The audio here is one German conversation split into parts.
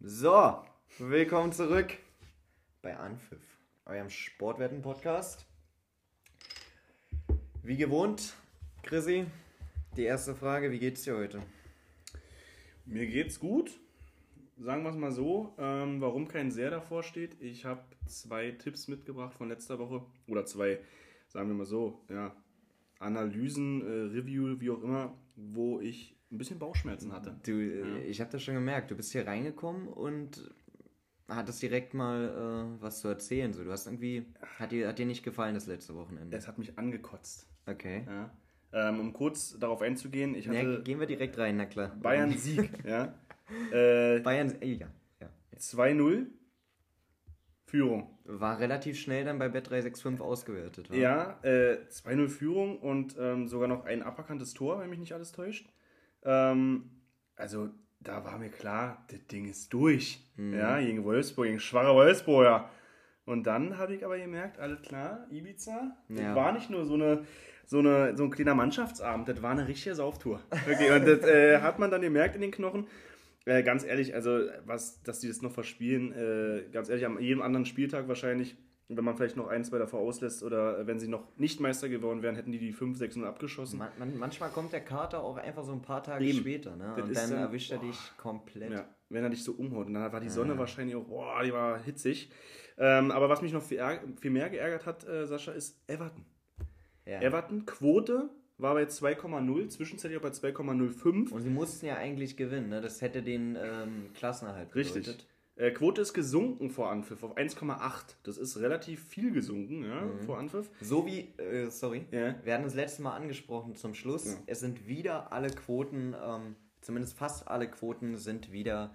So, willkommen zurück bei Anpfiff, eurem Sportwetten-Podcast. Wie gewohnt, Chrissy, die erste Frage, wie geht's dir heute? Mir geht's gut. Sagen wir es mal so. Ähm, warum kein Sehr davor steht. Ich habe zwei Tipps mitgebracht von letzter Woche. Oder zwei, sagen wir mal so, ja, Analysen, äh, Review, wie auch immer, wo ich ein bisschen Bauchschmerzen hatte. Du, äh, ich habe das schon gemerkt, du bist hier reingekommen und hattest direkt mal äh, was zu erzählen. So, du hast irgendwie, hat dir, hat dir nicht gefallen das letzte Wochenende? Es hat mich angekotzt. Okay. Ja. Ähm, um kurz darauf einzugehen, ich hatte Ja, gehen wir direkt rein, na klar. Bayern Sieg. ja. Äh, Bayern, äh, ja, ja. 2-0 Führung. War relativ schnell dann bei Bet365 ausgewertet. wa? Ja, äh, 2-0 Führung und ähm, sogar noch ein aberkanntes Tor, wenn mich nicht alles täuscht. Ähm, also, da war mir klar, das Ding ist durch. Mhm. Ja, gegen Wolfsburg, gegen schwache Wolfsburger. Und dann habe ich aber gemerkt, alles klar, Ibiza, das Ja. war nicht nur so eine so, eine, so ein kleiner Mannschaftsabend, das war eine richtige Sauftour. Okay, und das äh, hat man dann gemerkt in den Knochen. Äh, ganz ehrlich, also was, dass die das noch verspielen, äh, ganz ehrlich, am jedem anderen Spieltag wahrscheinlich, wenn man vielleicht noch ein, zwei davor auslässt oder äh, wenn sie noch nicht Meister geworden wären, hätten die die 5, 6 abgeschossen. Man, man, manchmal kommt der Kater auch einfach so ein paar Tage Eben. später, ne? Das Und dann dann- erwischt er boah. dich komplett. Ja, wenn er dich so umhaut. Und dann war die Sonne wahrscheinlich auch, boah, die war hitzig. Ähm, aber was mich noch viel, viel mehr geärgert hat, äh, Sascha, ist Everton. Ja. Everton, Quote war bei 2,0, zwischenzeitlich auch bei 2,05. Und sie mussten ja eigentlich gewinnen, ne? Das hätte den ähm, Klassenerhalt Richtig. Äh, Quote ist gesunken vor Anpfiff auf 1,8. Das ist relativ viel gesunken, ja, vor Anpfiff. So wie, äh, sorry, Ja. wir hatten das letzte Mal angesprochen zum Schluss. Ja. Es sind wieder alle Quoten, ähm, zumindest fast alle Quoten sind wieder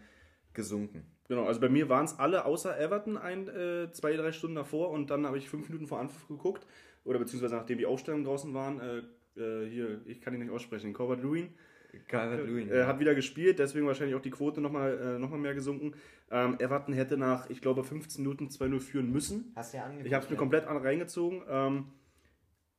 gesunken. Genau, also bei mir waren es alle außer Everton ein, äh, zwei, drei Stunden davor und dann habe ich fünf Minuten vor Anpfiff geguckt. Oder beziehungsweise nachdem die Aufstellungen draußen waren, äh, äh, hier, ich kann ihn nicht aussprechen, Covered Lewin. Calvert Lewin. Äh, hat wieder gespielt, deswegen wahrscheinlich auch die Quote nochmal äh, noch mal mehr gesunken. Ähm, Everton hätte nach, ich glaube, 15 Minuten 2-0 führen müssen. Hast du ja angeguckt. Ich habe es mir ja. komplett an, reingezogen. Ähm,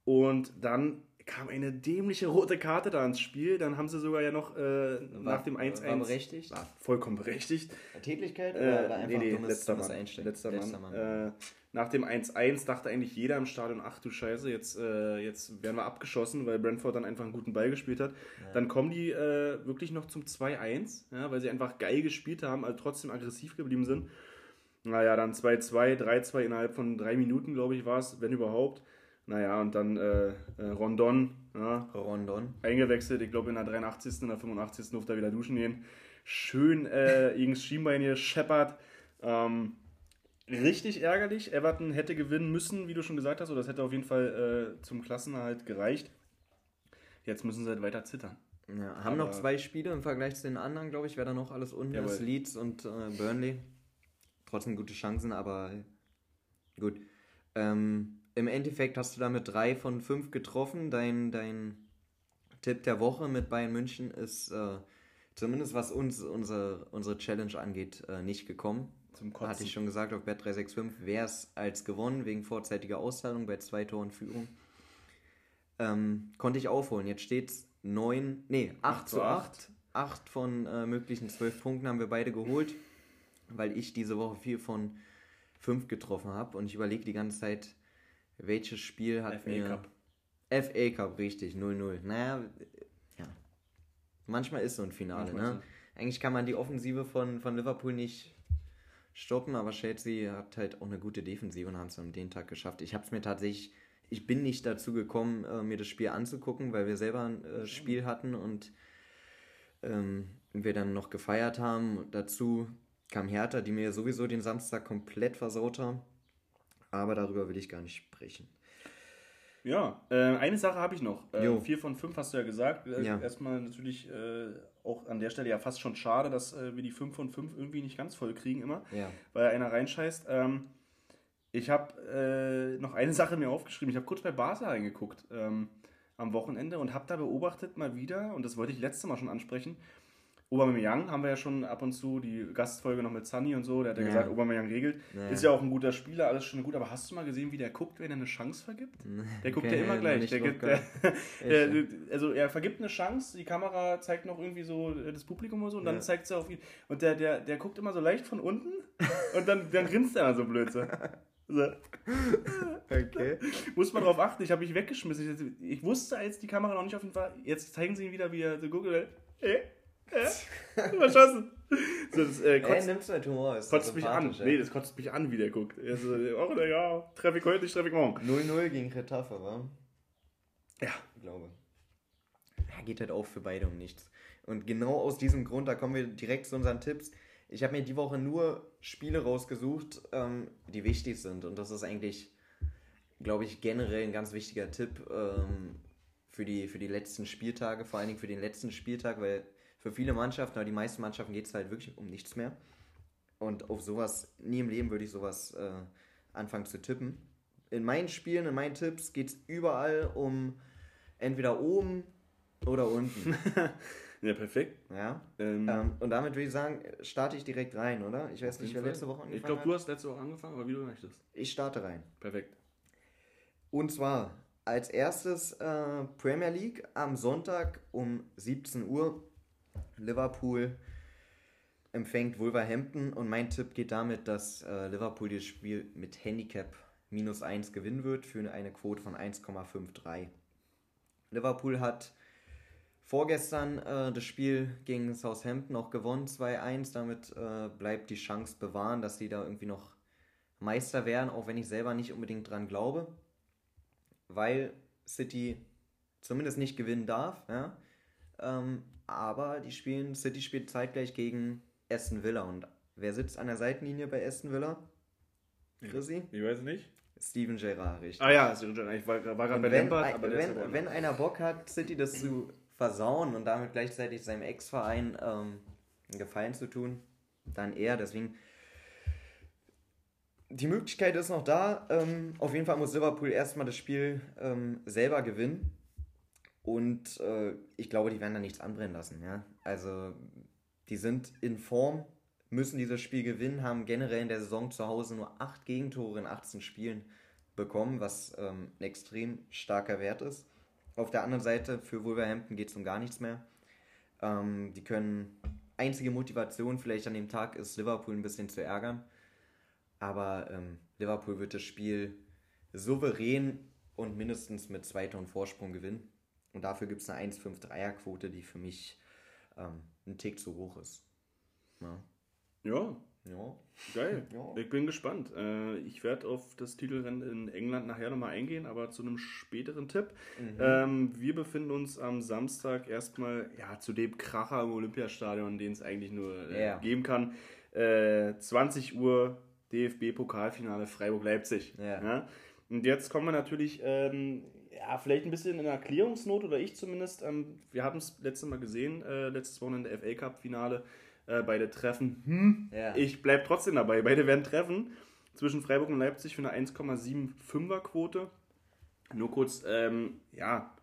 und dann kam eine dämliche rote Karte da ins Spiel. Dann haben sie sogar ja noch äh, nach dem 1-1. War berechtigt? War vollkommen berechtigt. Tätigkeit oder, Äh, oder einfach nee, nee, dummes, letzter dummes Mann. Einstellen? Letzter Mann. Äh, nach dem 1-1 dachte eigentlich jeder im Stadion, ach du Scheiße, jetzt, äh, jetzt werden wir abgeschossen, weil Brentford dann einfach einen guten Ball gespielt hat. Dann kommen die äh, wirklich noch zum 2-1, ja, weil sie einfach geil gespielt haben, also trotzdem aggressiv geblieben sind. Naja, dann 2-2, 3-2 innerhalb von drei Minuten, glaube ich, war es, wenn überhaupt. Naja, und dann äh, äh, Rondon, ja, Rondon. eingewechselt. Ich glaube, in der 83., in der 85. durfte er wieder duschen gehen. Schön äh, gegen das Schienbein hier scheppert. Ähm, richtig ärgerlich. Everton hätte gewinnen müssen, wie du schon gesagt hast, oder das hätte auf jeden Fall äh, zum Klassenerhalt gereicht. Jetzt müssen sie halt weiter zittern. Ja, haben noch Aber- zwei Spiele im Vergleich zu den anderen, glaube ich, wer da noch alles unten Jawohl. ist. Leeds und äh, Burnley. Trotzdem gute Chancen, aber gut. Ähm, Im Endeffekt hast du damit drei von fünf getroffen. Dein, dein Tipp der Woche mit Bayern München ist äh, zumindest was uns unsere, unsere Challenge angeht, äh, nicht gekommen. Zum Hatte ich schon gesagt, auf Bet365 wäre es als gewonnen wegen vorzeitiger Auszahlung bei zwei Toren Führung. Ähm, konnte ich aufholen. Jetzt steht es 9, nee, 8 zu 8. 8 von äh, möglichen 12 Punkten haben wir beide geholt, weil ich diese Woche 4 von 5 getroffen habe. Und ich überlege die ganze Zeit, welches Spiel hat FA mir. Cup. FA Cup, richtig, 0-0. Naja, ja. Manchmal ist so ein Finale, Manchmal ne? Eigentlich kann man die Offensive von, von Liverpool nicht stoppen, aber Chelsea hat halt auch eine gute Defensive und haben es an den Tag geschafft. Ich habe es mir tatsächlich, ich bin nicht dazu gekommen, äh, mir das Spiel anzugucken, weil wir selber ein äh, Spiel hatten und ähm, wir dann noch gefeiert haben. Dazu kam Hertha, die mir sowieso den Samstag komplett versaut haben. Aber darüber will ich gar nicht sprechen. Ja, äh, eine Sache habe ich noch. Äh, vier von fünf hast du ja gesagt. Äh, Ja. Erstmal natürlich äh, auch an der Stelle ja fast schon schade, dass äh, wir die 5 von 5 irgendwie nicht ganz voll kriegen immer, Ja. weil einer reinscheißt. Ähm, ich habe äh, noch eine Sache mir aufgeschrieben. Ich habe kurz bei Barca reingeguckt ähm, am Wochenende und habe da beobachtet mal wieder, und das wollte ich letztes Mal schon ansprechen, Aubameyang haben wir ja schon ab und zu die Gastfolge noch mit Sunny und so, der hat ja, Ja. gesagt, Aubameyang regelt. Ja. Ist ja auch ein guter Spieler, alles schon gut, aber hast du mal gesehen, wie der guckt, wenn er eine Chance vergibt? Der guckt ja immer gleich. Der gibt, der, der, also er vergibt eine Chance, die Kamera zeigt noch irgendwie so äh, das Publikum oder so und dann zeigt sie auf ihn. Und der, der, der guckt immer so leicht von unten und dann, dann grinst er so blöd. So. So. okay. Muss man drauf achten, ich habe mich weggeschmissen. Ich, ich wusste, als die Kamera noch nicht auf ihn war, jetzt zeigen sie ihn wieder, wie er so guckt. und äh, verschossen. So, das äh, kotzt, nimmt halt Humor. Ist kotzt mich an. ey. Nee, das kotzt mich an, wie der guckt. Er so, oh, na ja, treffe ich heute nicht, treffe ich morgen. 0-0 gegen Retafe, wa? Ja. Ich glaube. Ja, geht halt auch für beide um nichts. Und genau aus diesem Grund, da kommen wir direkt zu unseren Tipps. Ich habe mir die Woche nur Spiele rausgesucht, ähm, die wichtig sind. Und das ist eigentlich, glaube ich, generell ein ganz wichtiger Tipp ähm, für, die, für die letzten Spieltage, vor allen Dingen für den letzten Spieltag, weil für viele Mannschaften, oder die meisten Mannschaften geht es halt wirklich um nichts mehr. Und auf sowas, nie im Leben würde ich sowas äh, anfangen zu tippen. In meinen Spielen, in meinen Tipps geht es überall um entweder oben oder unten. Ja, perfekt. ja? Ähm, Ähm, und damit würde ich sagen, starte ich direkt rein, oder? Ich weiß nicht, wer letzte Woche angefangen Ich glaube, du hast letzte Woche angefangen, aber wie du möchtest. Ich starte rein. Perfekt. Und zwar als erstes äh, Premier League am Sonntag um 17 Uhr. Liverpool empfängt Wolverhampton und mein Tipp geht damit, dass äh, Liverpool das Spiel mit Handicap minus 1 gewinnen wird für eine Quote von 1,53. Liverpool hat vorgestern äh, das Spiel gegen Southampton auch gewonnen, 2-1. Damit äh, bleibt die Chance bewahren, dass sie da irgendwie noch Meister werden, auch wenn ich selber nicht unbedingt dran glaube, weil City zumindest nicht gewinnen darf. Ja? Ähm, aber die spielen, City spielt zeitgleich gegen Aston Villa. Und wer sitzt an der Seitenlinie bei Aston Villa? Chrissy? Ich weiß nicht. Steven Gerrard, richtig. Ah ja, also, ich war, war gerade bei wenn, Lampard, aber wenn, woanders. wenn einer Bock hat, City das zu versauen und damit gleichzeitig seinem Ex-Verein ähm, einen Gefallen zu tun, dann er. Deswegen, die Möglichkeit ist noch da. Ähm, auf jeden Fall muss Liverpool erstmal das Spiel ähm, selber gewinnen. Und äh, ich glaube, die werden da nichts anbrennen lassen. Ja? Also, die sind in Form, müssen dieses Spiel gewinnen, haben generell in der Saison zu Hause nur 8 Gegentore in 18 Spielen bekommen, was ähm, ein extrem starker Wert ist. Auf der anderen Seite, für Wolverhampton geht es um gar nichts mehr. Ähm, die können, einzige Motivation vielleicht an dem Tag ist, Liverpool ein bisschen zu ärgern. Aber ähm, Liverpool wird das Spiel souverän und mindestens mit zwei Toren Vorsprung gewinnen. Und dafür gibt es eine 1,5-3er-Quote, die für mich ähm, ein Tick zu hoch ist. Ja. Ja, ja. geil. Ja. Ich bin gespannt. Äh, ich werde auf das Titelrennen in England nachher nochmal eingehen, aber zu einem späteren Tipp. Mhm. Ähm, wir befinden uns am Samstag erstmal ja, zu dem Kracher im Olympiastadion, den es eigentlich nur äh, Ja. geben kann. Äh, 20 Uhr DFB-Pokalfinale Freiburg-Leipzig. Ja. Und jetzt kommen wir natürlich, ähm, ja, vielleicht ein bisschen in Erklärungsnot, oder ich zumindest. Ähm, wir haben es letztes Mal gesehen, äh, letztes Wochenende FA Cup-Finale. Äh, beide treffen. Hm, Ja. Ich bleibe trotzdem dabei. Beide werden treffen. Zwischen Freiburg und Leipzig für eine 1,75er Quote. Nur kurz, ähm, ja,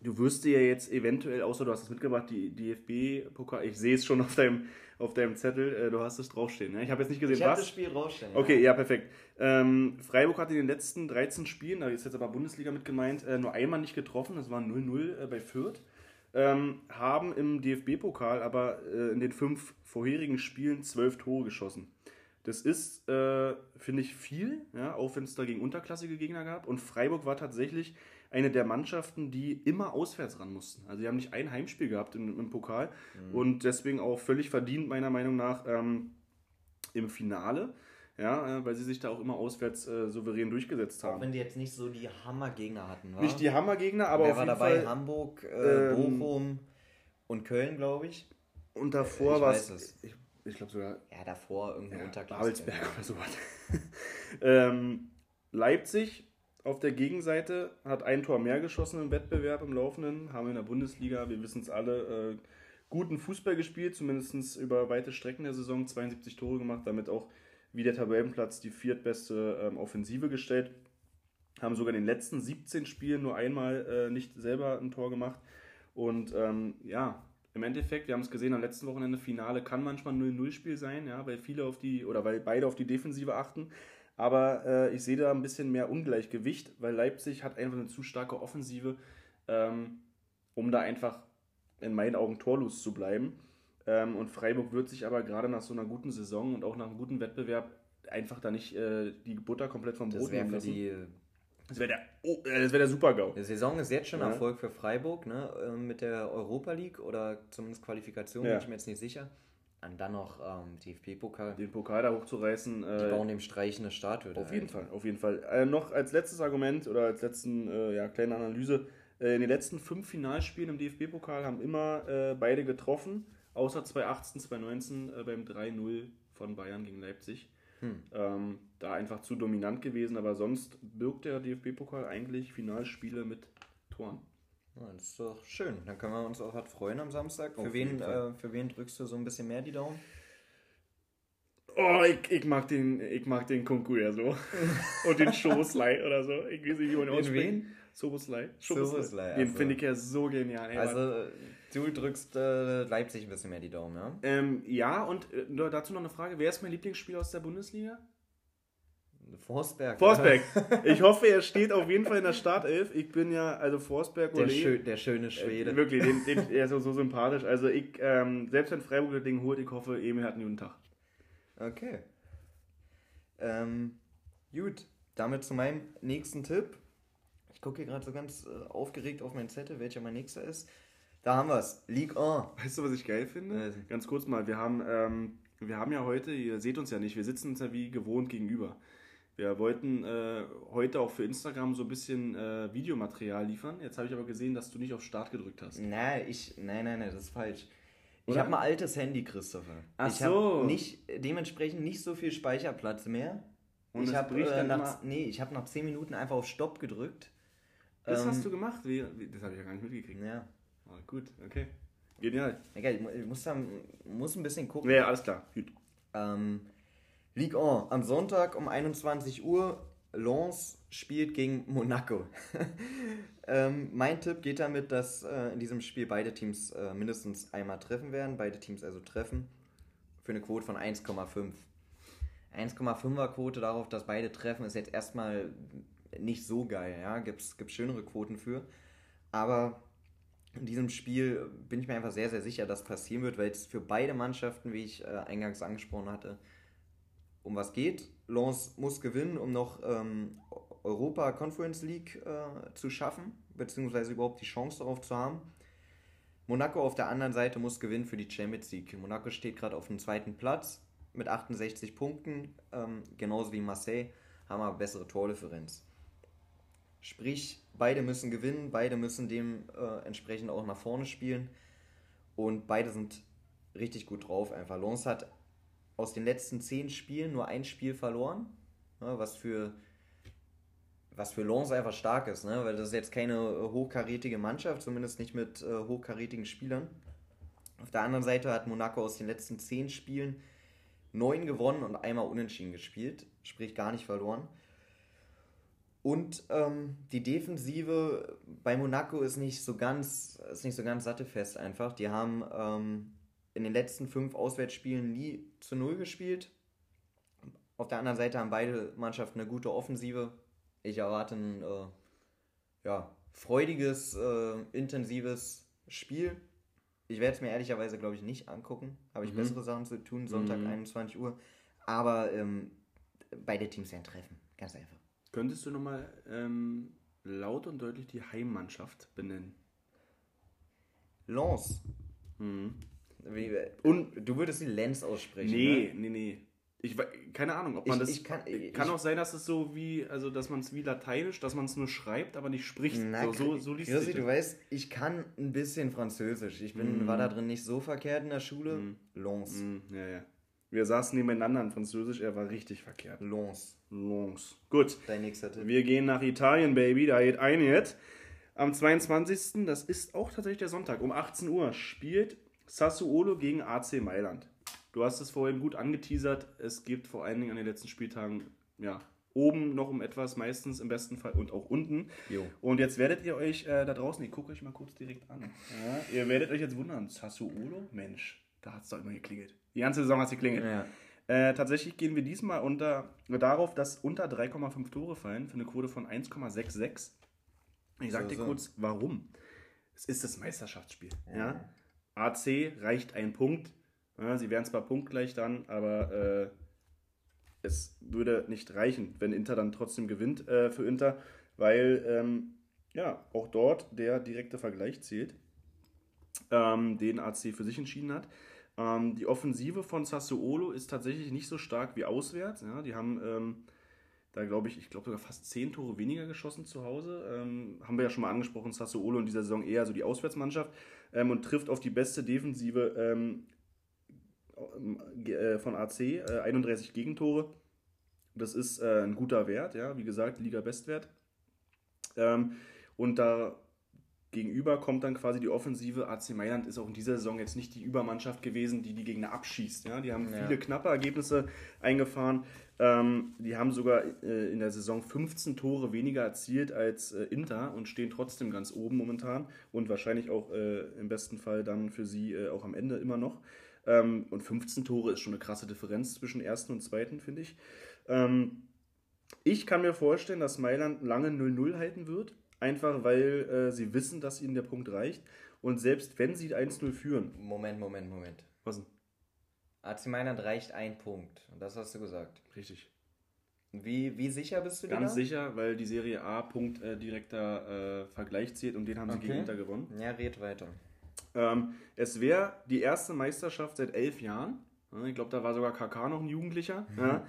du wirst dir ja jetzt eventuell, außer du hast es mitgebracht, die DFB-Pokal, ich sehe es schon auf deinem, auf deinem Zettel, äh, du hast es draufstehen. Ne? Ich habe jetzt nicht gesehen, Ich habe was. das Spiel rausstellen. Okay, ja, perfekt. Ähm, Freiburg hat in den letzten 13 Spielen, da ist jetzt aber Bundesliga mit gemeint, äh, nur einmal nicht getroffen, das war 0-0 äh, bei Fürth. Ähm, haben im DFB-Pokal aber äh, in den fünf vorherigen Spielen zwölf Tore geschossen. Das ist, äh, finde ich, viel, ja, auch wenn es da gegen unterklassige Gegner gab. Und Freiburg war tatsächlich eine der Mannschaften, die immer auswärts ran mussten. Also, die haben nicht ein Heimspiel gehabt im, im Pokal und deswegen auch völlig verdient, meiner Meinung nach, ähm, im Finale. Ja, äh, weil sie sich da auch immer auswärts äh, souverän durchgesetzt Auch haben. wenn die jetzt nicht so die Hammergegner hatten, wa? Nicht die Hammergegner, aber Wer auf war jeden dabei? Fall. Hamburg, äh, ähm, Bochum und Köln, glaube ich. Und davor Ich war es. Ich, ich glaube sogar Ja, davor irgendeine ja, Unterklasse. Babelsberg oder sowas. ähm, Leipzig auf der Gegenseite hat ein Tor mehr geschossen im Wettbewerb im Laufenden, haben in der Bundesliga, wir wissen es alle, äh, guten Fußball gespielt, zumindest über weite Strecken der Saison, 72 Tore gemacht, damit auch wie der Tabellenplatz die viertbeste ähm, Offensive gestellt. Haben sogar in den letzten 17 Spielen nur einmal äh, nicht selber ein Tor gemacht. Und ähm, ja, im Endeffekt, wir haben es gesehen am letzten Wochenende, Finale kann manchmal 0-0-Spiel sein, ja, weil viele auf die, oder weil beide auf die Defensive achten. Aber äh, ich sehe da ein bisschen mehr Ungleichgewicht, weil Leipzig hat einfach eine zu starke Offensive, ähm, um da einfach in meinen Augen torlos zu bleiben. Ähm, und Freiburg wird sich aber gerade nach so einer guten Saison und auch nach einem guten Wettbewerb einfach da nicht äh, die Butter komplett vom Brot nehmen lassen. Die, das wäre der, oh, äh, wär der Super-GAU. Die Saison ist jetzt schon ja. Erfolg für Freiburg, ne? Ähm, mit der Europa League oder zumindest Qualifikation, ja. bin ich mir jetzt nicht sicher. Und dann noch ähm, DFB-Pokal. Den Pokal da hochzureißen. Äh, die bauen dem Streich eine Statue. Auf jeden Fall, auf jeden Fall. Äh, noch als letztes Argument oder als letzten äh, ja, kleine Analyse. Äh, in den letzten fünf Finalspielen im DFB-Pokal haben immer äh, beide getroffen, außer 2018, 2019 beim 3-0 von Bayern gegen Leipzig. Hm. Ähm, da einfach zu dominant gewesen, aber sonst birgt der DFB-Pokal eigentlich Finalspiele mit Toren. Das ist doch schön. Dann können wir uns auch halt freuen am Samstag. Für wen, äh, für wen drückst du so ein bisschen mehr die Daumen? Oh, ich, ich mag den, ich mag den Konkur ja so. Und den Schoßlei oder so. Ich weiß nicht, wie man ausspricht. wen? Soboslei. Soboslei. Den also. finde ich ja so genial. Ey, also, du drückst äh, Leipzig ein bisschen mehr die Daumen, ja? Ähm, ja, und äh, dazu noch eine Frage. Wer ist mein Lieblingsspieler aus der Bundesliga? Forsberg. Forsberg. Ich hoffe, er steht auf jeden Fall in der Startelf. Ich bin ja, also Forsberg der, schö der schöne Schwede. Äh, wirklich, den, den, er ist so, so sympathisch. Also ich, ähm, selbst wenn Freiburg das Ding holt, ich hoffe, Emil hat einen guten Tag. Okay. Ähm, gut, damit zu meinem nächsten Tipp. Ich gucke hier gerade so ganz äh, aufgeregt auf meinen Zettel, welcher mein nächster ist. Da haben wir es. League 1. Weißt du, was ich geil finde? Ganz kurz mal, wir haben, ähm, wir haben ja heute, ihr seht uns ja nicht, wir sitzen uns ja wie gewohnt gegenüber. Wir wollten äh, heute auch für Instagram so ein bisschen äh, Videomaterial liefern. Jetzt habe ich aber gesehen, dass du nicht auf Start gedrückt hast. Nein, ich, nein, nein, nein, das ist falsch. Ich habe ein altes Handy, Christopher. Ach ich so. Nicht, dementsprechend nicht so viel Speicherplatz mehr. Und ich habe äh, nach, nee, ich hab nach 10 Minuten einfach auf Stopp gedrückt. Das ähm, hast du gemacht? Wie, das habe ich ja gar nicht mitgekriegt. Ja. Oh, gut, okay. Genial. Egal, ich muss, da, muss ein bisschen gucken. Ja, alles klar. Gut. Ähm, Ligue 1 am Sonntag um 21 Uhr. Lens spielt gegen Monaco. ähm, mein Tipp geht damit, dass äh, in diesem Spiel beide Teams äh, mindestens einmal treffen werden. Beide Teams also treffen. Für eine Quote von 1,5. 1,5er Quote darauf, dass beide treffen, ist jetzt erstmal nicht so geil. Ja? Gibt es schönere Quoten für. Aber in diesem Spiel bin ich mir einfach sehr, sehr sicher, dass passieren wird, weil es für beide Mannschaften, wie ich äh, eingangs angesprochen hatte, um was geht. Lens muss gewinnen, um noch ähm, Europa Conference League äh, zu schaffen, beziehungsweise überhaupt die Chance darauf zu haben. Monaco auf der anderen Seite muss gewinnen für die Champions League. Monaco steht gerade auf dem zweiten Platz mit 68 Punkten, ähm, genauso wie Marseille, haben aber bessere Tordifferenz. Sprich, beide müssen gewinnen, beide müssen dementsprechend äh, auch nach vorne spielen und beide sind richtig gut drauf einfach. Lens hat aus den letzten zehn Spielen nur ein Spiel verloren, ne, was für was für Lens einfach stark ist, ne? weil das ist jetzt keine äh, hochkarätige Mannschaft, zumindest nicht mit äh, hochkarätigen Spielern. Auf der anderen Seite hat Monaco aus den letzten zehn Spielen neun gewonnen und einmal unentschieden gespielt, sprich gar nicht verloren. Und ähm, die Defensive bei Monaco ist nicht so ganz, ist nicht so ganz sattelfest einfach. Die haben ähm, in den letzten fünf Auswärtsspielen nie zu Null gespielt. Auf der anderen Seite haben beide Mannschaften eine gute Offensive. Ich erwarte ein äh, ja, freudiges, äh, intensives Spiel. Ich werde es mir ehrlicherweise, glaube ich, nicht angucken. Habe ich mhm. bessere Sachen zu tun, Sonntag mhm. 21 Uhr. Aber ähm, beide Teams werden treffen. Ganz einfach. Könntest du nochmal ähm, laut und deutlich die Heimmannschaft benennen? Lens. Mhm. Und du würdest die Lens aussprechen. Nee, ne? nee, nee. Ich keine Ahnung, ob man ich, das. Ich kann, kann auch sein, dass es so wie, also dass man es wie Lateinisch, dass man es nur schreibt, aber nicht spricht. Na, so, so, so liest Chrissy, du weißt, ich kann ein bisschen Französisch. Ich bin, mm. war da drin nicht so verkehrt in der Schule. Mm. Lons. Mm, ja, ja. Wir saßen nebeneinander in Französisch, er war richtig verkehrt. Lons. Lons. Gut. Dein nächster Tipp. Wir gehen nach Italien, Baby. Da geht ein jetzt. Am 22. Das ist auch tatsächlich der Sonntag. Um 18 Uhr spielt Sassuolo gegen AC Mailand. Du hast es vorhin gut angeteasert. Es gibt vor allen Dingen an den letzten Spieltagen ja, oben noch um etwas, meistens im besten Fall und auch unten. Jo. Und jetzt werdet ihr euch äh, da draußen, ich gucke euch mal kurz direkt an. Ja, ihr werdet euch jetzt wundern, Sassuolo? Mensch, da hat es doch immer geklingelt. Die ganze Saison hat es geklingelt. Ja. Äh, tatsächlich gehen wir diesmal unter, darauf, dass unter 3,5 Tore fallen für eine Quote von 1,66. Ich sag So, dir so. kurz, warum. Es ist das Meisterschaftsspiel. Ja. AC reicht ein Punkt. Ja, sie wären zwar punktgleich dann, aber äh, es würde nicht reichen, wenn Inter dann trotzdem gewinnt äh, für Inter, weil ähm, ja auch dort der direkte Vergleich zählt, ähm, den AC für sich entschieden hat. Ähm, die Offensive von Sassuolo ist tatsächlich nicht so stark wie auswärts. Ja, die haben ähm, da glaube ich, ich glaube sogar fast zehn Tore weniger geschossen zu Hause. Ähm, haben wir ja schon mal angesprochen, Sassuolo in dieser Saison eher so die Auswärtsmannschaft ähm, und trifft auf die beste Defensive ähm, äh, von AC, äh, 31 Gegentore. Das ist äh, ein guter Wert, ja, wie gesagt, Liga-Bestwert. Ähm, und da gegenüber kommt dann quasi die Offensive. AC Mailand ist auch in dieser Saison jetzt nicht die Übermannschaft gewesen, die die Gegner abschießt. Ja? Die haben Ja. viele knappe Ergebnisse eingefahren. Ähm, die haben sogar äh, in der Saison 15 Tore weniger erzielt als äh, Inter und stehen trotzdem ganz oben momentan und wahrscheinlich auch äh, im besten Fall dann für sie äh, auch am Ende immer noch. Ähm, und 15 Tore ist schon eine krasse Differenz zwischen ersten und zweiten, finde ich. Ähm, ich kann mir vorstellen, dass Mailand lange 0-0 halten wird. Einfach weil äh, sie wissen, dass ihnen der Punkt reicht. Und selbst wenn sie 1-0 führen. Moment, Moment, Moment. Was denn? AC Mailand reicht ein Punkt. Das hast du gesagt. Richtig. Wie, wie sicher bist du dir Ganz da? sicher, weil die Serie A Punkt äh, direkter äh, Vergleich zählt und den haben sie Okay. gegen Inter gewonnen. Ja, red weiter. Ähm, es wäre die erste Meisterschaft seit elf Jahren. Ja, Ich glaube, da war sogar KK noch ein Jugendlicher. Ja.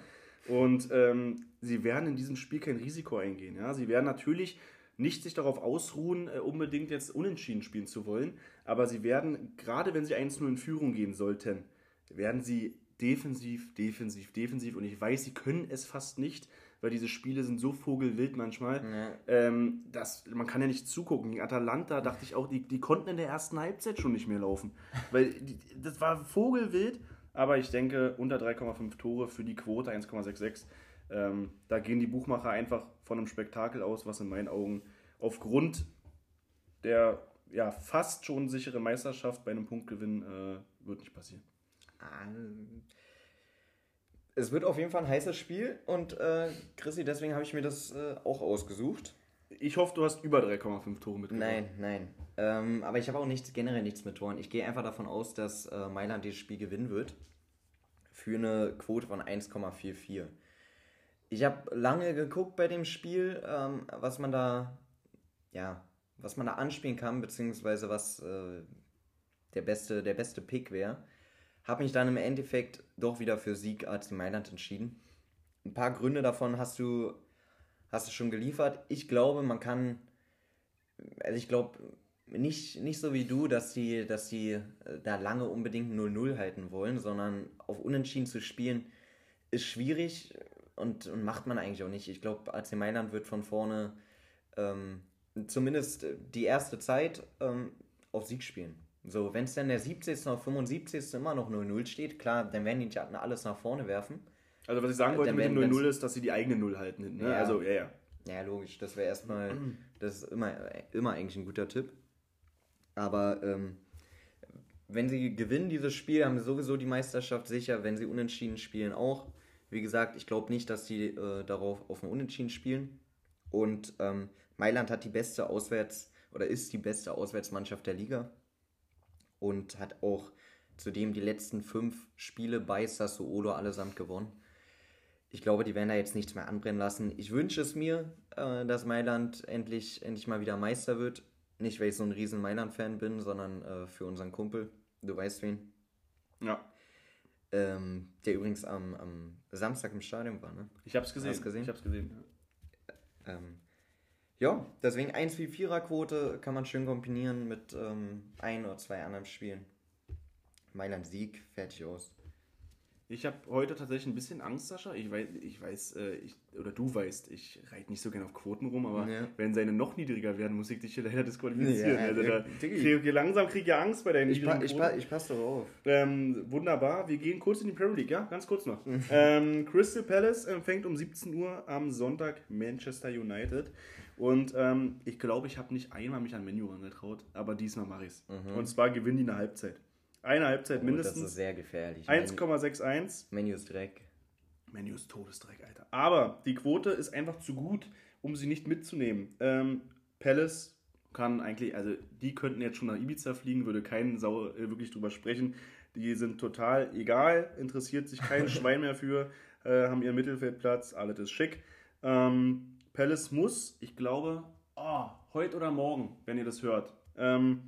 Und ähm, sie werden in diesem Spiel kein Risiko eingehen. Ja. Sie werden natürlich nicht sich darauf ausruhen, äh, unbedingt jetzt unentschieden spielen zu wollen. Aber sie werden, gerade wenn sie 1-0 in Führung gehen sollten, werden sie defensiv, defensiv, defensiv. Und ich weiß, sie können es fast nicht, weil diese Spiele sind so vogelwild manchmal. Ja. Ähm, das, man kann ja nicht zugucken. Gegen Atalanta dachte ich auch, die, die konnten in der ersten Halbzeit schon nicht mehr laufen. Weil die, das war vogelwild. Aber ich denke, unter 3,5 Tore für die Quote 1,66. Ähm, da gehen die Buchmacher einfach von einem Spektakel aus, was in meinen Augen aufgrund der ja, fast schon sicheren Meisterschaft bei einem Punktgewinn äh, wird nicht passieren. Es wird auf jeden Fall ein heißes Spiel und äh, Chrissy, deswegen habe ich mir das äh, auch ausgesucht. Ich hoffe, du hast über 3,5 Tore mitgebracht. Nein, nein. Ähm, aber ich habe auch nichts, generell nichts mit Toren. Ich gehe einfach davon aus, dass äh, Mailand dieses Spiel gewinnen wird. Für eine Quote von 1,44. Ich habe lange geguckt bei dem Spiel, ähm, was man da, ja, was man da anspielen kann, beziehungsweise was äh, der beste, der beste Pick wäre. Habe mich dann im Endeffekt doch wieder für Sieg AC Mailand entschieden. Ein paar Gründe davon hast du, hast du schon geliefert. Ich glaube, man kann also ich glaube nicht, nicht so wie du, dass die, dass die äh, da lange unbedingt 0-0 halten wollen, sondern auf Unentschieden zu spielen ist schwierig und, und macht man eigentlich auch nicht. Ich glaube, AC Mailand wird von vorne ähm, zumindest äh, die erste Zeit ähm, auf Sieg spielen. So, wenn es dann der 70. oder 75. immer noch 0-0 steht, klar, dann werden die nicht alles nach vorne werfen. Also was ich sagen wollte Dann mit dem werden- 0-0 ist, dass sie die eigene Null halten. hinten, Ne? Ja. Also, ja, ja. Ja, logisch, das wäre erstmal, das ist immer, immer eigentlich ein guter Tipp. Aber ähm, wenn sie gewinnen dieses Spiel, haben sie sowieso die Meisterschaft sicher. Wenn sie unentschieden spielen, auch. Wie gesagt, ich glaube nicht, dass sie äh, darauf auf ein Unentschieden spielen. Und ähm, Mailand hat die beste Auswärts- oder ist die beste Auswärtsmannschaft der Liga. Und hat auch zudem die letzten fünf Spiele bei Sassuolo allesamt gewonnen. Ich glaube, die werden da jetzt nichts mehr anbrennen lassen. Ich wünsche es mir, äh, dass Mailand endlich, endlich mal wieder Meister wird. Nicht, weil ich so ein riesen Mailand-Fan bin, sondern äh, für unseren Kumpel. Du weißt wen. ja. Ähm, der übrigens am, am Samstag im Stadion war, ne? Ich hab's gesehen. Hast gesehen? Ich hab's gesehen. Ähm, ja, deswegen 1 wie 4er Quote kann man schön kombinieren mit ähm, ein oder zwei anderen Spielen. Mailand Sieg, fertig aus. Ich habe heute tatsächlich ein bisschen Angst, Sascha. Ich weiß, ich weiß äh, ich, oder du weißt, ich reite nicht so gerne auf Quoten rum, aber ja. wenn seine noch niedriger werden, muss ich dich hier leider disqualifizieren. Ja, also da krieg, langsam kriege ich Angst bei deinen ich niedrigen pa, ich, pa, ich passe doch auf. Ähm, wunderbar. Wir gehen kurz in die Premier League, ja? Ganz kurz noch. ähm, Crystal Palace empfängt um 17 Uhr am Sonntag Manchester United. Und ähm, ich glaube, ich habe nicht einmal mich an Menu angetraut, aber diesmal mache ich es. Mhm. Und zwar gewinnen die eine Halbzeit. Eine Halbzeit oh, mindestens. Das ist sehr gefährlich. 1,61. Menu ist Dreck. Menu ist Todesdreck, Alter. Aber die Quote ist einfach zu gut, um sie nicht mitzunehmen. Ähm, Palace kann eigentlich, also die könnten jetzt schon nach Ibiza fliegen, würde kein Sau äh, wirklich drüber sprechen. Die sind total egal, interessiert sich kein Schwein mehr für, äh, haben ihren Mittelfeldplatz, alles ist schick. Ähm, Palace muss, ich glaube, oh, heute oder morgen, wenn ihr das hört, ähm,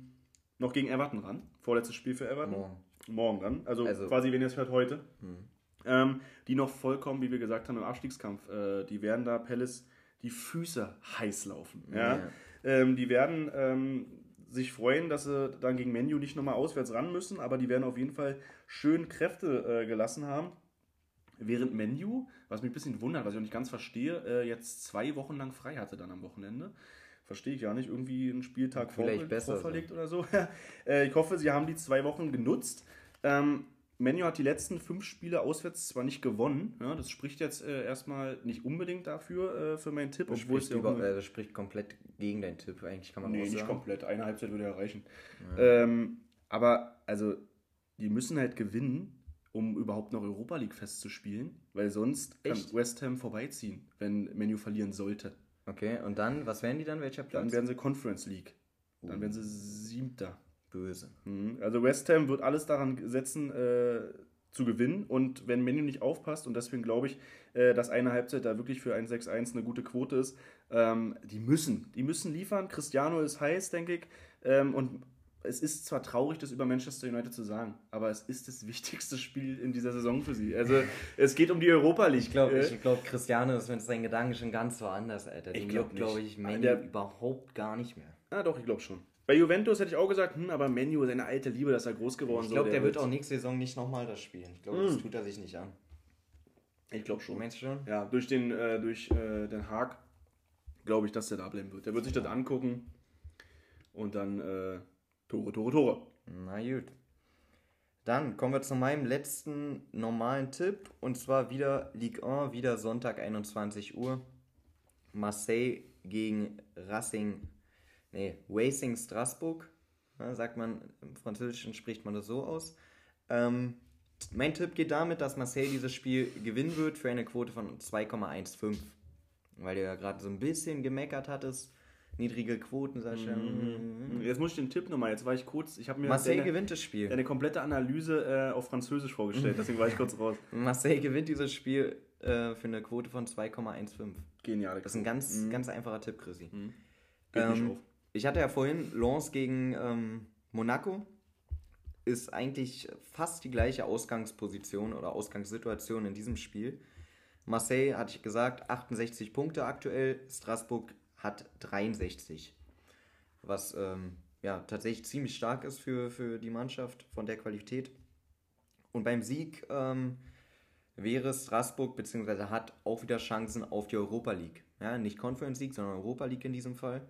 noch gegen Everton ran. Vorletztes Spiel für Everton. Morgen. Morgen dann. Also, also quasi, wenn ihr es hört, heute. Hm. Ähm, die noch vollkommen, wie wir gesagt haben, im Abstiegskampf, äh, die werden da Palace die Füße heiß laufen. Ja? ja. Ähm, die werden ähm, sich freuen, dass sie dann gegen Menu nicht nochmal auswärts ran müssen, aber die werden auf jeden Fall schön Kräfte äh, gelassen haben. Während Menu, was mich ein bisschen wundert, was ich auch nicht ganz verstehe, äh, jetzt zwei Wochen lang frei hatte dann am Wochenende. Verstehe ich ja nicht, irgendwie einen Spieltag Vielleicht besser verlegt so. oder so. Äh, ich hoffe, sie haben die zwei Wochen genutzt. Ähm, Menu hat die letzten fünf Spiele auswärts zwar nicht gewonnen, ja, das spricht jetzt äh, erstmal nicht unbedingt dafür, äh, für meinen Tipp. Das spricht, über, äh, das spricht komplett gegen deinen Tipp, eigentlich kann man Nee, nicht komplett, eine Halbzeit würde erreichen. Ja. Ähm, aber, also, die müssen halt gewinnen, um überhaupt noch Europa League festzuspielen, weil sonst Echt? kann West Ham vorbeiziehen, wenn Menu verlieren sollte. Okay, und dann, was werden die dann? Welcher Platz? Dann werden sie Conference League. Dann uh. werden sie siebter. Böse. Mhm. Also West Ham wird alles daran setzen, äh, zu gewinnen. Und wenn Menu nicht aufpasst, und deswegen glaube ich, äh, dass eine Halbzeit da wirklich für 1-6-1 eine gute Quote ist, ähm, die müssen, die müssen liefern. Cristiano ist heiß, denke ich. Ähm, und es ist zwar traurig, das über Manchester United zu sagen, aber es ist das wichtigste Spiel in dieser Saison für sie. Also es geht um die Europa League. Ich glaube, ich glaub, Cristiano ist mit seinen Gedanken schon ganz woanders, Alter. Den ich glaube, glaube ich, Menu der, überhaupt gar nicht mehr. Ah, doch, ich glaube schon. Bei Juventus hätte ich auch gesagt, hm, aber Menu, seine alte Liebe, dass er groß geworden ist. Ich glaube, der, der, wird auch nächste Saison nicht nochmal das spielen. Ich glaube, hm. das tut er sich nicht an. Ich glaube schon. Meinst du schon? Ja, durch den, äh, durch, äh, den Haag glaube ich, dass der da bleiben wird. Der wird sich das angucken und dann äh, Tore, Tore, Tore. Na gut. Dann kommen wir zu meinem letzten normalen Tipp und zwar wieder Ligue 1, wieder Sonntag 21 Uhr. Marseille gegen Racing, nee, Racing Strasbourg. Ja, sagt man, im Französischen spricht man das so aus. Ähm, mein Tipp geht damit, dass Marseille dieses Spiel gewinnen wird für eine Quote von 2,15. Weil du ja gerade so ein bisschen gemeckert hattest niedrige Quoten, Sascha. Mhm. Jetzt muss ich den Tipp nochmal, jetzt war ich kurz, ich habe mir Marseille deine, gewinnt das Spiel. Eine komplette Analyse äh, auf Französisch vorgestellt, deswegen war ich kurz raus. Marseille gewinnt dieses Spiel äh, für eine Quote von 2,15. Genial. Das ist ein ganz, mhm. ganz einfacher Tipp, Chrissy. Mhm. Ähm, ich hatte ja vorhin Lens gegen ähm, Monaco. Ist eigentlich fast die gleiche Ausgangsposition oder Ausgangssituation in diesem Spiel. Marseille, hatte ich gesagt, 68 Punkte aktuell, Straßburg hat 63. Was ähm, ja tatsächlich ziemlich stark ist für, für die Mannschaft von der Qualität. Und beim Sieg ähm, wäre Straßburg bzw. hat auch wieder Chancen auf die Europa League. Ja, nicht Conference League, sondern Europa League in diesem Fall.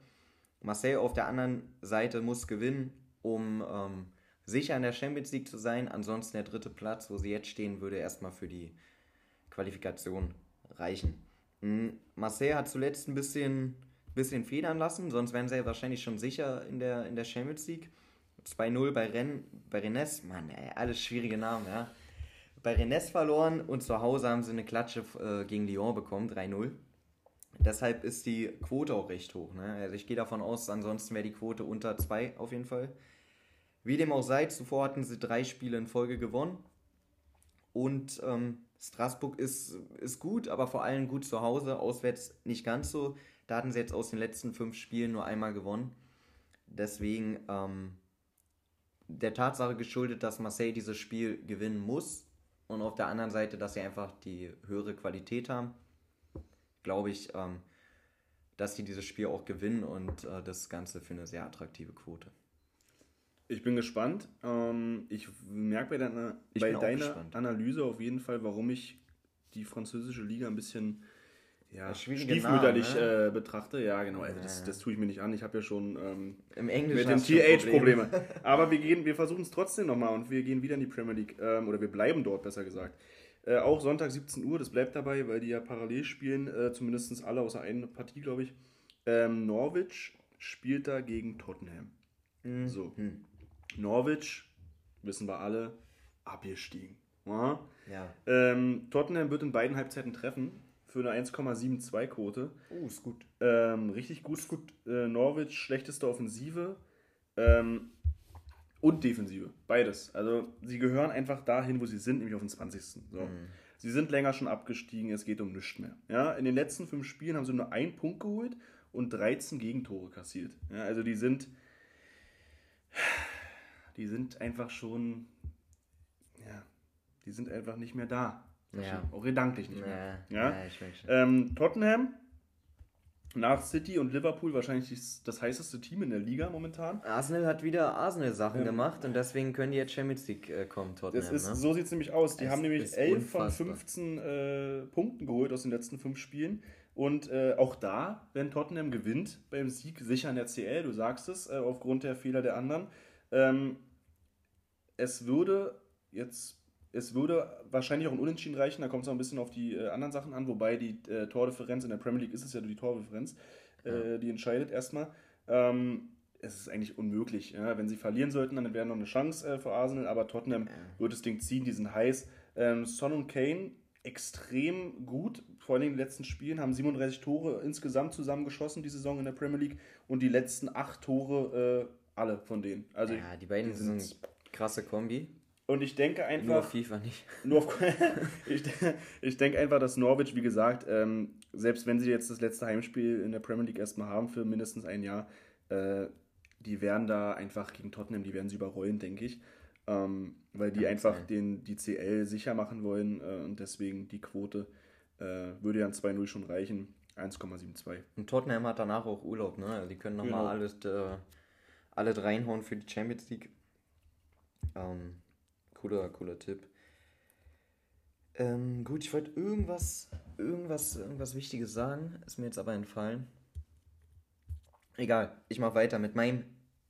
Marseille auf der anderen Seite muss gewinnen, um ähm, sicher in der Champions League zu sein. Ansonsten der dritte Platz, wo sie jetzt stehen, würde erstmal für die Qualifikation reichen. Mhm. Marseille hat zuletzt ein bisschen bisschen federn lassen, sonst wären sie ja wahrscheinlich schon sicher in der, in der Champions League. 2-0 bei, Ren, bei Rennes, Mann, ey, alles schwierige Namen, ja. Bei Rennes verloren und zu Hause haben sie eine Klatsche äh, gegen Lyon bekommen, 3-0. Deshalb ist die Quote auch recht hoch. Ne? Also ich gehe davon aus, ansonsten wäre die Quote unter 2 auf jeden Fall. Wie dem auch sei, zuvor hatten sie drei Spiele in Folge gewonnen. Und ähm, Straßburg ist, ist gut, aber vor allem gut zu Hause, auswärts nicht ganz so. Da hatten sie jetzt aus den letzten fünf Spielen nur einmal gewonnen. Deswegen ähm, der Tatsache geschuldet, dass Marseille dieses Spiel gewinnen muss und auf der anderen Seite, dass sie einfach die höhere Qualität haben, glaube ich, ähm, dass sie dieses Spiel auch gewinnen und äh, das Ganze für eine sehr attraktive Quote. Ich bin gespannt. Ähm, ich merke bei deiner, bei deiner. Analyse auf jeden Fall, warum ich die französische Liga ein bisschen ja, stiefmütterlich Namen, äh, betrachte. Ja, genau. Also das, das tue ich mir nicht an. Ich habe ja schon ähm, Im Englischen mit dem TH Probleme. Aber wir gehen, wir versuchen es trotzdem nochmal und wir gehen wieder in die Premier League ähm, oder wir bleiben dort, besser gesagt. Äh, auch Sonntag 17 Uhr, das bleibt dabei, weil die ja parallel spielen, äh, zumindest alle außer einer Partie, glaube ich. Ähm, Norwich spielt da gegen Tottenham. Mhm. So. Norwich, wissen wir alle, abgestiegen. Ja. Ähm, Tottenham wird in beiden Halbzeiten treffen für eine 1,72 Quote. Oh, ist gut. Ähm, richtig gut. gut. Äh, Norwich schlechteste Offensive ähm, und Defensive. Beides. Also sie gehören einfach dahin, wo sie sind, nämlich auf den 20. So. Sie sind länger schon abgestiegen, es geht um nichts mehr. Ja, in den letzten fünf Spielen haben sie nur einen Punkt geholt und 13 Gegentore kassiert. Ja, also die sind die sind einfach schon ja, die sind einfach nicht mehr da. Ja. Auch gedanklich nicht mehr. Ja, Ja? ja. Ähm, Tottenham nach City und Liverpool wahrscheinlich das- heißeste Team in der Liga momentan. Arsenal hat wieder Arsenal-Sachen gemacht und deswegen können die jetzt Champions League äh, kommen, Tottenham. Das ist, ne? So sieht es nämlich aus. Die Es haben nämlich ist 11 von unfassbar. 15 äh, Punkten geholt aus den letzten fünf Spielen. Und äh, auch da, wenn Tottenham gewinnt, beim Sieg sicher in der CL, du sagst es, äh, aufgrund der Fehler der anderen, ähm, es würde jetzt, es würde wahrscheinlich auch ein Unentschieden reichen, da kommt es auch ein bisschen auf die äh, anderen Sachen an, wobei die äh, Tordifferenz in der Premier League ist es ja die Tordifferenz, äh, die entscheidet erstmal. Ähm, es ist eigentlich unmöglich. Ja? Wenn sie verlieren sollten, dann wäre noch eine Chance äh, für Arsenal, aber Tottenham wird das Ding ziehen, die sind heiß. Ähm, Son und Kane extrem gut, vor allem in den letzten Spielen, haben 37 Tore insgesamt zusammengeschossen die Saison in der Premier League und die letzten acht Tore äh, alle von denen. Also ja, die beiden sind sind- krasse Kombi. Und ich denke einfach Nur auf FIFA nicht. nur auf, ich ich denke einfach, dass Norwich, wie gesagt, ähm, selbst wenn sie jetzt das letzte Heimspiel in der Premier League erstmal haben für mindestens ein Jahr, äh, die werden da einfach gegen Tottenham, die werden sie überrollen, denke ich. Ähm, weil die Kann einfach sein. den, die CL sicher machen wollen äh, und deswegen die Quote äh, würde ja ein 2-0 schon reichen. 1,72. Und Tottenham hat danach auch Urlaub, ne? Also die können nochmal Genau. alles, äh, alles reinhauen für die Champions League. Ähm, cooler, cooler Tipp. Ähm, gut, ich wollte irgendwas, irgendwas, irgendwas Wichtiges sagen, ist mir jetzt aber entfallen. Egal, ich mache weiter mit meinem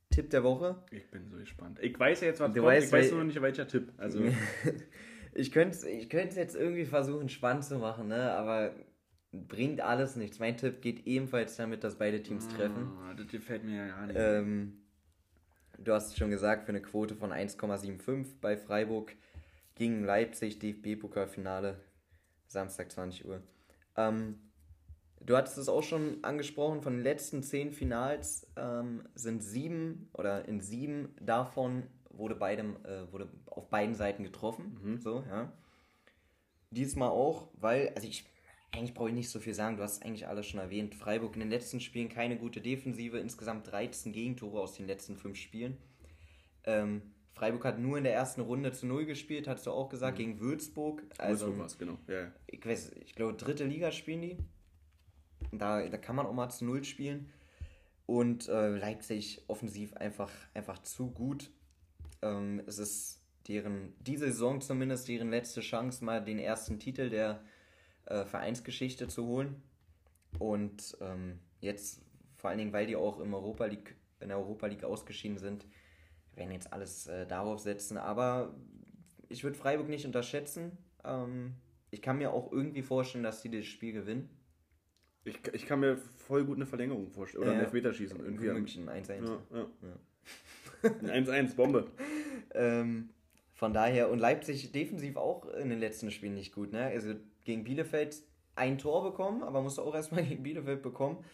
Tipp der Woche. Ich bin so gespannt. Ich weiß ja jetzt, was Du kommt, weißt, ich weiß nur noch nicht, welcher Tipp. Also, Ich könnte es ich könnte jetzt irgendwie versuchen, spannend zu machen, ne? aber bringt alles nichts. Mein Tipp geht ebenfalls damit, dass beide Teams treffen. Ah, das gefällt mir ja gar nicht. Ähm, du hast es schon gesagt, für eine Quote von 1,75 bei Freiburg gegen Leipzig, DFB-Pokalfinale, Samstag 20 Uhr. Ähm, du hattest es auch schon angesprochen, von den letzten zehn Finals ähm, sind sieben oder in sieben davon wurde, beidem, äh, wurde auf beiden Seiten getroffen. So, ja. Diesmal auch, weil, also ich, eigentlich brauche ich nicht so viel sagen, du hast eigentlich alles schon erwähnt. Freiburg in den letzten Spielen keine gute Defensive, insgesamt 13 Gegentore aus den letzten fünf Spielen. Ähm, Freiburg hat nur in der ersten Runde zu Null gespielt, hast du auch gesagt, gegen Würzburg. also, was, genau. Ja, ja. ich weiß, ich glaube, dritte Liga spielen die. Da, da kann man auch mal zu Null spielen. Und äh, Leipzig offensiv einfach, einfach zu gut. Ähm, es ist deren, diese Saison zumindest, deren letzte Chance, mal den ersten Titel der äh, Vereinsgeschichte zu holen. Und ähm, jetzt, vor allen Dingen, weil die auch im Europa League, in der Europa League ausgeschieden sind, werden jetzt alles äh, darauf setzen. Aber ich würde Freiburg nicht unterschätzen. Ähm, ich kann mir auch irgendwie vorstellen, dass die das Spiel gewinnen. Ich, ich kann mir voll gut eine Verlängerung vorstellen. Oder Ja. ein Elfmeterschießen. Irgendwie. München 1-1. Ja, ja. Ein 1-1, Bombe. Ähm, von daher, und Leipzig defensiv auch in den letzten Spielen nicht gut. Ne? Also gegen Bielefeld ein Tor bekommen, aber musste auch erstmal gegen Bielefeld bekommen,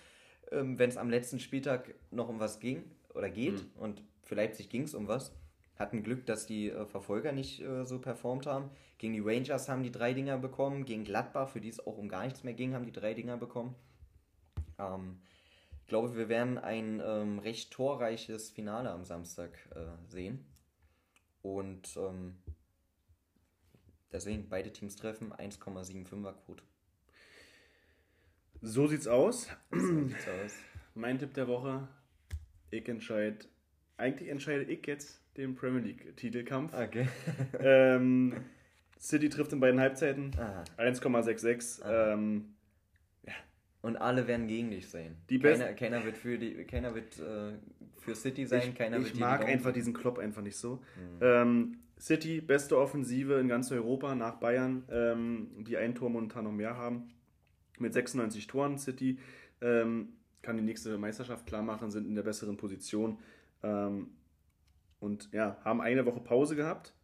ähm, wenn es am letzten Spieltag noch um was ging oder geht. Und für Leipzig ging es um was. Hatten Glück, dass die äh, Verfolger nicht äh, so performt haben. Gegen die Rangers haben die drei Dinger bekommen. Gegen Gladbach, für die es auch um gar nichts mehr ging, haben die drei Dinger bekommen. Ähm, ich glaube, wir werden ein ähm, recht torreiches Finale am Samstag äh, sehen. Und ähm, deswegen beide Teams treffen 1,75er Quote. So sieht's aus. So sieht's aus. Mein Tipp der Woche. Ich entscheide eigentlich entscheide ich jetzt den Premier League-Titelkampf. Okay. ähm, City trifft in beiden Halbzeiten. Aha. 1,66. Ähm, Und alle werden gegen dich sein. Die keiner, keiner wird für die, keiner wird äh, für City sein, ich keiner ich wird die mag einfach diesen Klopp einfach nicht so. Ähm, City, beste Offensive in ganz Europa nach Bayern, ähm, die ein Tor momentan noch mehr haben. Mit 96 Toren. City ähm, kann die nächste Meisterschaft klar machen, sind in der besseren Position. Ähm, und ja, haben eine Woche Pause gehabt.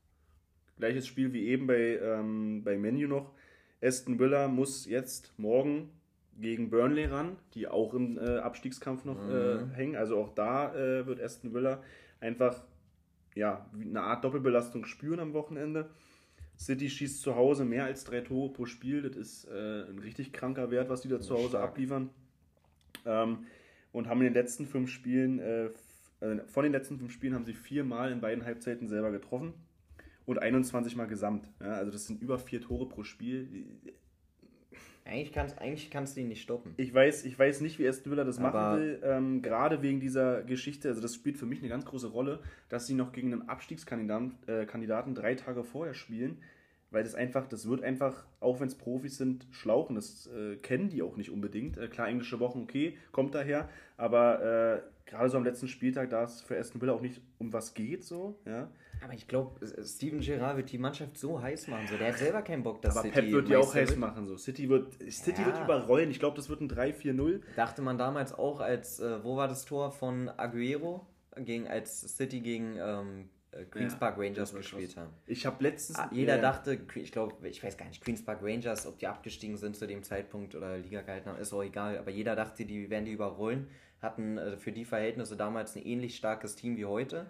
Gleiches Spiel wie eben bei, ähm, bei Menu noch. Aston Villa muss jetzt morgen gegen Burnley ran, die auch im äh, Abstiegskampf noch äh, hängen. Also auch da äh, wird Aston Villa einfach ja, eine Art Doppelbelastung spüren am Wochenende. City schießt zu Hause mehr als drei Tore pro Spiel. Das ist äh, ein richtig kranker Wert, was die da zu Hause stark. abliefern. Ähm, und haben in den letzten fünf Spielen, äh, äh, von den letzten fünf Spielen haben sie viermal in beiden Halbzeiten selber getroffen und 21 Mal gesamt. Ja, also das sind über vier Tore pro Spiel. Eigentlich kannst, eigentlich kannst du ihn nicht stoppen. Ich weiß, ich weiß nicht, wie Aston Villa das Aber- machen will. Ähm, gerade wegen dieser Geschichte, also das spielt für mich eine ganz große Rolle, dass sie noch gegen einen Abstiegskandidaten äh, Kandidaten drei Tage vorher spielen, weil das einfach, das wird einfach, auch wenn es Profis sind, schlauchen. Das äh, kennen die auch nicht unbedingt. Äh, klar, englische Wochen, okay, kommt daher, aber äh, gerade so am letzten Spieltag, da es für Aston Villa auch nicht um was geht, so, ja. Aber ich glaube, Steven Gerrard wird die Mannschaft so heiß machen. So. Der hat selber keinen Bock, dass Aber City Pep wird die auch heiß wird. machen, so. City wird, City Ja. wird überrollen. Ich glaube, das wird ein 3-4-0. Dachte man damals auch, als, äh, wo war das Tor von Aguero, gegen, als City gegen ähm, äh, Queen's Ja, Park Rangers gespielt haben. Ich habe letztens. Ah, Jeder ja, dachte, ich glaube, ich weiß gar nicht, Queen's Park Rangers, ob die abgestiegen sind zu dem Zeitpunkt oder Liga gehalten haben, ist auch egal. Aber jeder dachte, die werden die überrollen. Hatten äh, für die Verhältnisse damals ein ähnlich starkes Team wie heute.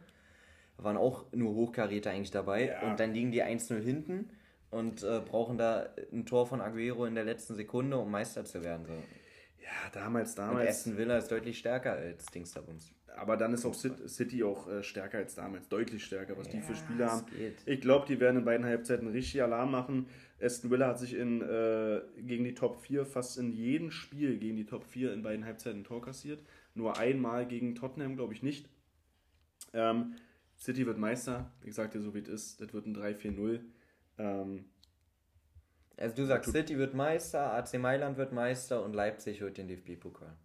Waren auch nur Hochkaräter eigentlich dabei. Ja. Und dann liegen die 1-0 hinten und äh, brauchen da ein Tor von Aguero in der letzten Sekunde, um Meister zu werden. So. Ja, damals, Und damals. Aston Villa ist deutlich stärker als Dingsterbums. Aber dann ist auch Cit- City auch äh, stärker als damals, deutlich stärker, was die für Spieler haben. geht. Ich glaube, die werden in beiden Halbzeiten richtig Alarm machen. Aston Villa hat sich in, äh, gegen die Top 4 fast in jedem Spiel gegen die Top 4 in beiden Halbzeiten ein Tor kassiert. Nur einmal gegen Tottenham, glaube ich, nicht. Ähm, City wird Meister. Ich sag dir so, wie es ist. Das wird ein 3-4-0. Ähm, Also du sagst, City wird Meister, AC Mailand wird Meister und Leipzig holt den DFB-Pokal.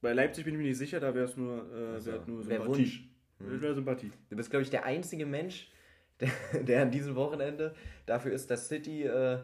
bei Leipzig bin ich mir nicht sicher, da wäre es nur, äh, Ach so. wär nur Wär Sympathie. Wunsch. Das wäre Sympathie. Du bist, glaube ich, der einzige Mensch, der, der an diesem Wochenende dafür ist, dass City äh,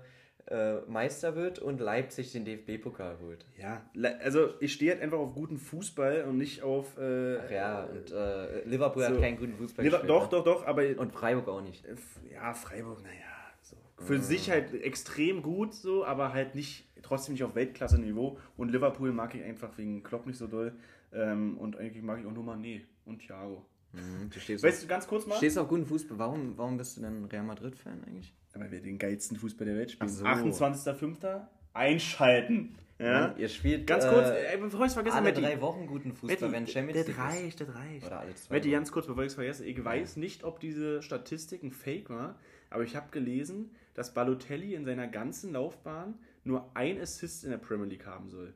äh, Meister wird und Leipzig den DFB-Pokal holt. Ja, also ich stehe halt einfach auf guten Fußball und nicht auf. Äh, Ach ja, und äh, Liverpool So. hat keinen guten Fußball gespielt. doch, ne? doch, doch, aber Und Freiburg auch nicht. ja, Freiburg, naja, so. Für sich halt extrem gut, so, aber halt nicht, trotzdem nicht auf Weltklasse-Niveau. Und Liverpool mag ich einfach wegen Klopp nicht so doll. Ähm, und eigentlich mag ich auch nur Mané und Thiago. Mhm, du stehst, Weißt du, ganz kurz mal? auf, stehst auf guten Fußball. Warum, warum bist du denn Real Madrid-Fan eigentlich? Aber wir den geilsten Fußball der Welt spielen. Ach so. 28.05. Einschalten. Ja? Ihr spielt Ganz kurz, äh, bevor ich es vergesse, alle Matti. drei Wochen guten Fußball, wenn Champions das League ist. reicht, das reicht. Oder alle zwei Matti, ganz kurz, bevor ich es vergesse, ich weiß nicht, ob diese Statistik ein Fake war, aber ich habe gelesen, dass Balotelli in seiner ganzen Laufbahn nur ein Assist in der Premier League haben soll.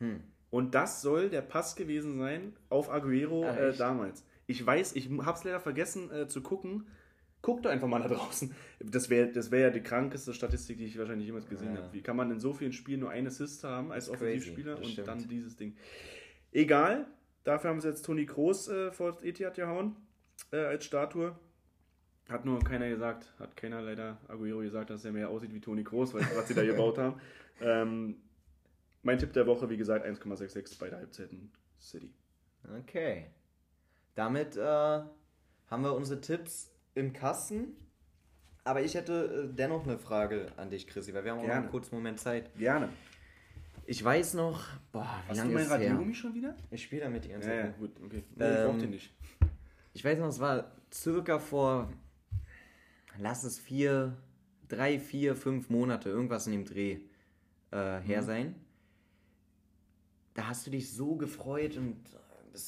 Hm. Und das soll der Pass gewesen sein auf Aguero Ah, äh, damals. Ich weiß, ich habe es leider vergessen äh, zu gucken. Guck doch einfach mal da draußen. Das wäre das wär ja die krankeste Statistik, die ich wahrscheinlich jemals gesehen Ja. habe. Wie kann man in so vielen Spielen nur einen Assist haben als Offensivspieler und stimmt. dann dieses Ding? Egal, dafür haben sie jetzt Toni Kroos äh, vor Etihad gehauen äh, als Statue. Hat nur keiner gesagt, hat keiner leider Aguero gesagt, dass er mehr aussieht wie Toni Kroos, weil, was sie da gebaut haben. Ähm, mein Tipp der Woche, wie gesagt, 1,66 beide Halbzeiten City. Okay. Damit äh, haben wir unsere Tipps im Kasten. Aber ich hätte äh, dennoch eine Frage an dich, Chrissy, weil wir haben auch noch Gerne. einen kurzen Moment Zeit. Gerne. Ich weiß noch, boah, wie Hast du lange mein es her? Radiomi schon wieder? Ich spiele damit die ganze Zeit. ja, gut, okay. Nee, ich Ähm, brauch den nicht. Ich weiß noch, es war circa vor, lass es vier, drei, vier, fünf Monate, irgendwas in dem Dreh äh, her Mhm. sein. Da hast du dich so gefreut und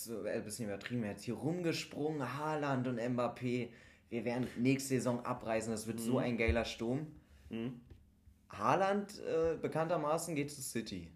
äh, ein bisschen übertrieben, jetzt hier rumgesprungen, Haaland und Mbappé. Wir werden nächste Saison abreisen, das wird Mhm. so ein geiler Sturm. Haaland, äh, bekanntermaßen, geht zu City.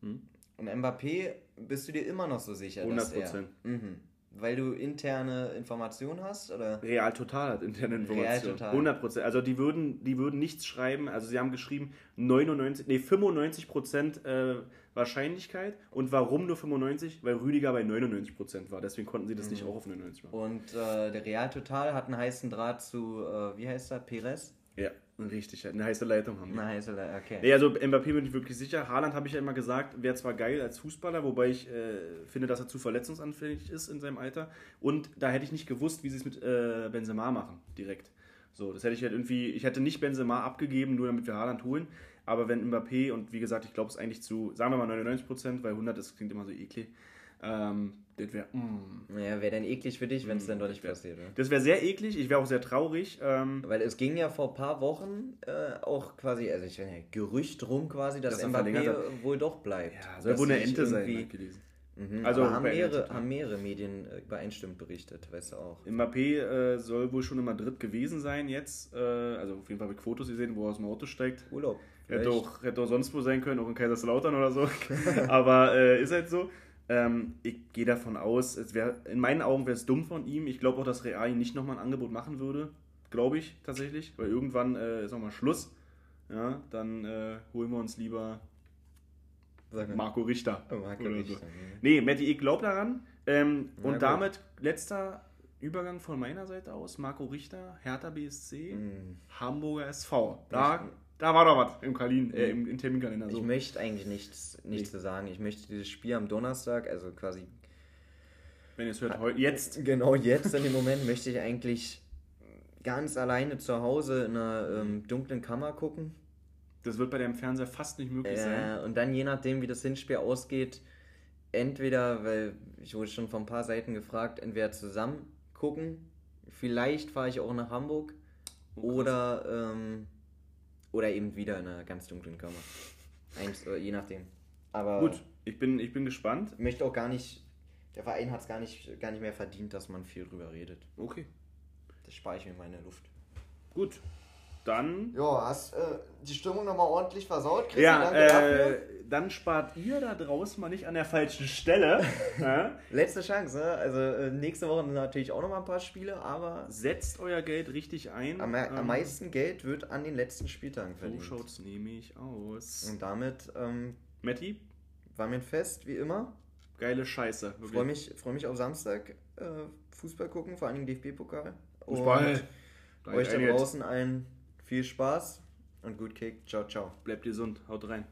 Mhm. Und Mbappé, bist du dir immer noch so sicher, dass er... 100%. Mhm. Weil du interne Informationen hast? Oder? Real Total hat interne Informationen. Real Total. 100 Prozent. Also die würden, die würden nichts schreiben. Also sie haben geschrieben 99, nee 95 Prozent äh, Wahrscheinlichkeit. Und warum nur 95%? Weil Rüdiger bei 99 Prozent war. Deswegen konnten sie das nicht auch auf 99 machen. Und äh, der Real Total hat einen heißen Draht zu, äh, wie heißt er, Perez? Ja, richtig. Eine heiße Leitung haben die. Eine heiße Le- okay. Nee, also Mbappé bin ich wirklich sicher. Haaland habe ich ja immer gesagt, wäre zwar geil als Fußballer, wobei ich äh, finde, dass er zu verletzungsanfällig ist in seinem Alter. Und da hätte ich nicht gewusst, wie sie es mit äh, Benzema machen, direkt. So, das hätte ich halt irgendwie, ich hätte nicht Benzema abgegeben, nur damit wir Haaland holen. Aber wenn Mbappé, und wie gesagt, ich glaube es eigentlich zu, sagen wir mal 99%, weil 100 das klingt immer so eklig, ähm, das wäre, mm, Naja, wäre denn eklig für dich, wenn es dann doch nicht wär- passiert, oder? das wäre sehr eklig, ich wäre auch sehr traurig. Ähm, Weil es ging ja vor ein paar Wochen äh, auch quasi, also ich weiß nicht, Gerücht rum quasi, dass, Dass Mbappé wohl doch bleibt. ja, soll wohl eine Ente sein, gelesen. Mhm, Also haben mehrere, ja. haben mehrere Medien äh, übereinstimmend berichtet, weißt du auch. Mbappé äh, soll wohl schon in Madrid gewesen sein jetzt. Äh, also auf jeden Fall habe ich Fotos gesehen, wo er aus dem Auto steigt. Urlaub. Hätte auch, hätte auch sonst wo sein können, auch in Kaiserslautern oder so. Aber äh, ist halt so. Ähm, ich gehe davon aus, es wär, in meinen Augen wäre es dumm von ihm. Ich glaube auch, dass Real nicht nochmal ein Angebot machen würde. Glaube ich tatsächlich. Weil irgendwann äh, ist nochmal Schluss. Ja, dann äh, holen wir uns lieber. Marco Richter. Oh, Marco oder Richter, So. Nee, Matti, ich glaube daran. Ähm, und gut. damit letzter Übergang von meiner Seite aus. Marco Richter, Hertha BSC, Mhm. Hamburger SV. Da, da war doch was im, Kalin, äh, im, im Terminkalender. Ich So. möchte eigentlich nichts, nichts Nee. zu sagen. Ich möchte dieses Spiel am Donnerstag, also quasi Wenn ihr es hört, heu- jetzt. genau jetzt in dem Moment, möchte ich eigentlich ganz alleine zu Hause in einer ähm, dunklen Kammer gucken. Das wird bei deinem Fernseher fast nicht möglich sein. Äh, und dann je nachdem, wie das Hinspiel ausgeht, entweder, weil ich wurde schon von ein paar Seiten gefragt, entweder zusammen gucken, vielleicht fahre ich auch nach Hamburg Oh, oder, ähm, oder eben wieder in einer ganz dunklen Kammer. Eins, äh, je nachdem. Aber Gut, ich bin, ich bin gespannt. ich möchte auch gar nicht, der Verein hat es gar nicht, gar nicht mehr verdient, dass man viel drüber redet. Okay, Das spare ich mir meine Luft. gut. Dann. Ja, hast äh, die Stimmung nochmal ordentlich versaut, Chris? Ja, äh, dann spart ihr da draußen mal nicht an der falschen Stelle. ja? Letzte Chance, ne? Also äh, nächste Woche natürlich auch nochmal ein paar Spiele, aber Setzt euer Geld richtig ein. am, am Ähm, meisten Geld wird an den letzten Spieltagen So verdient. schaut's nämlich aus. Und damit ähm, Matti, war mir ein Fest, wie immer. geile Scheiße. Freue mich, freu mich auf Samstag äh, Fußball gucken, vor allem DFB-Pokal. Fußball. Und euch da draußen allen viel Spaß und gut Kick. Ciao, ciao. Bleibt gesund. Haut rein.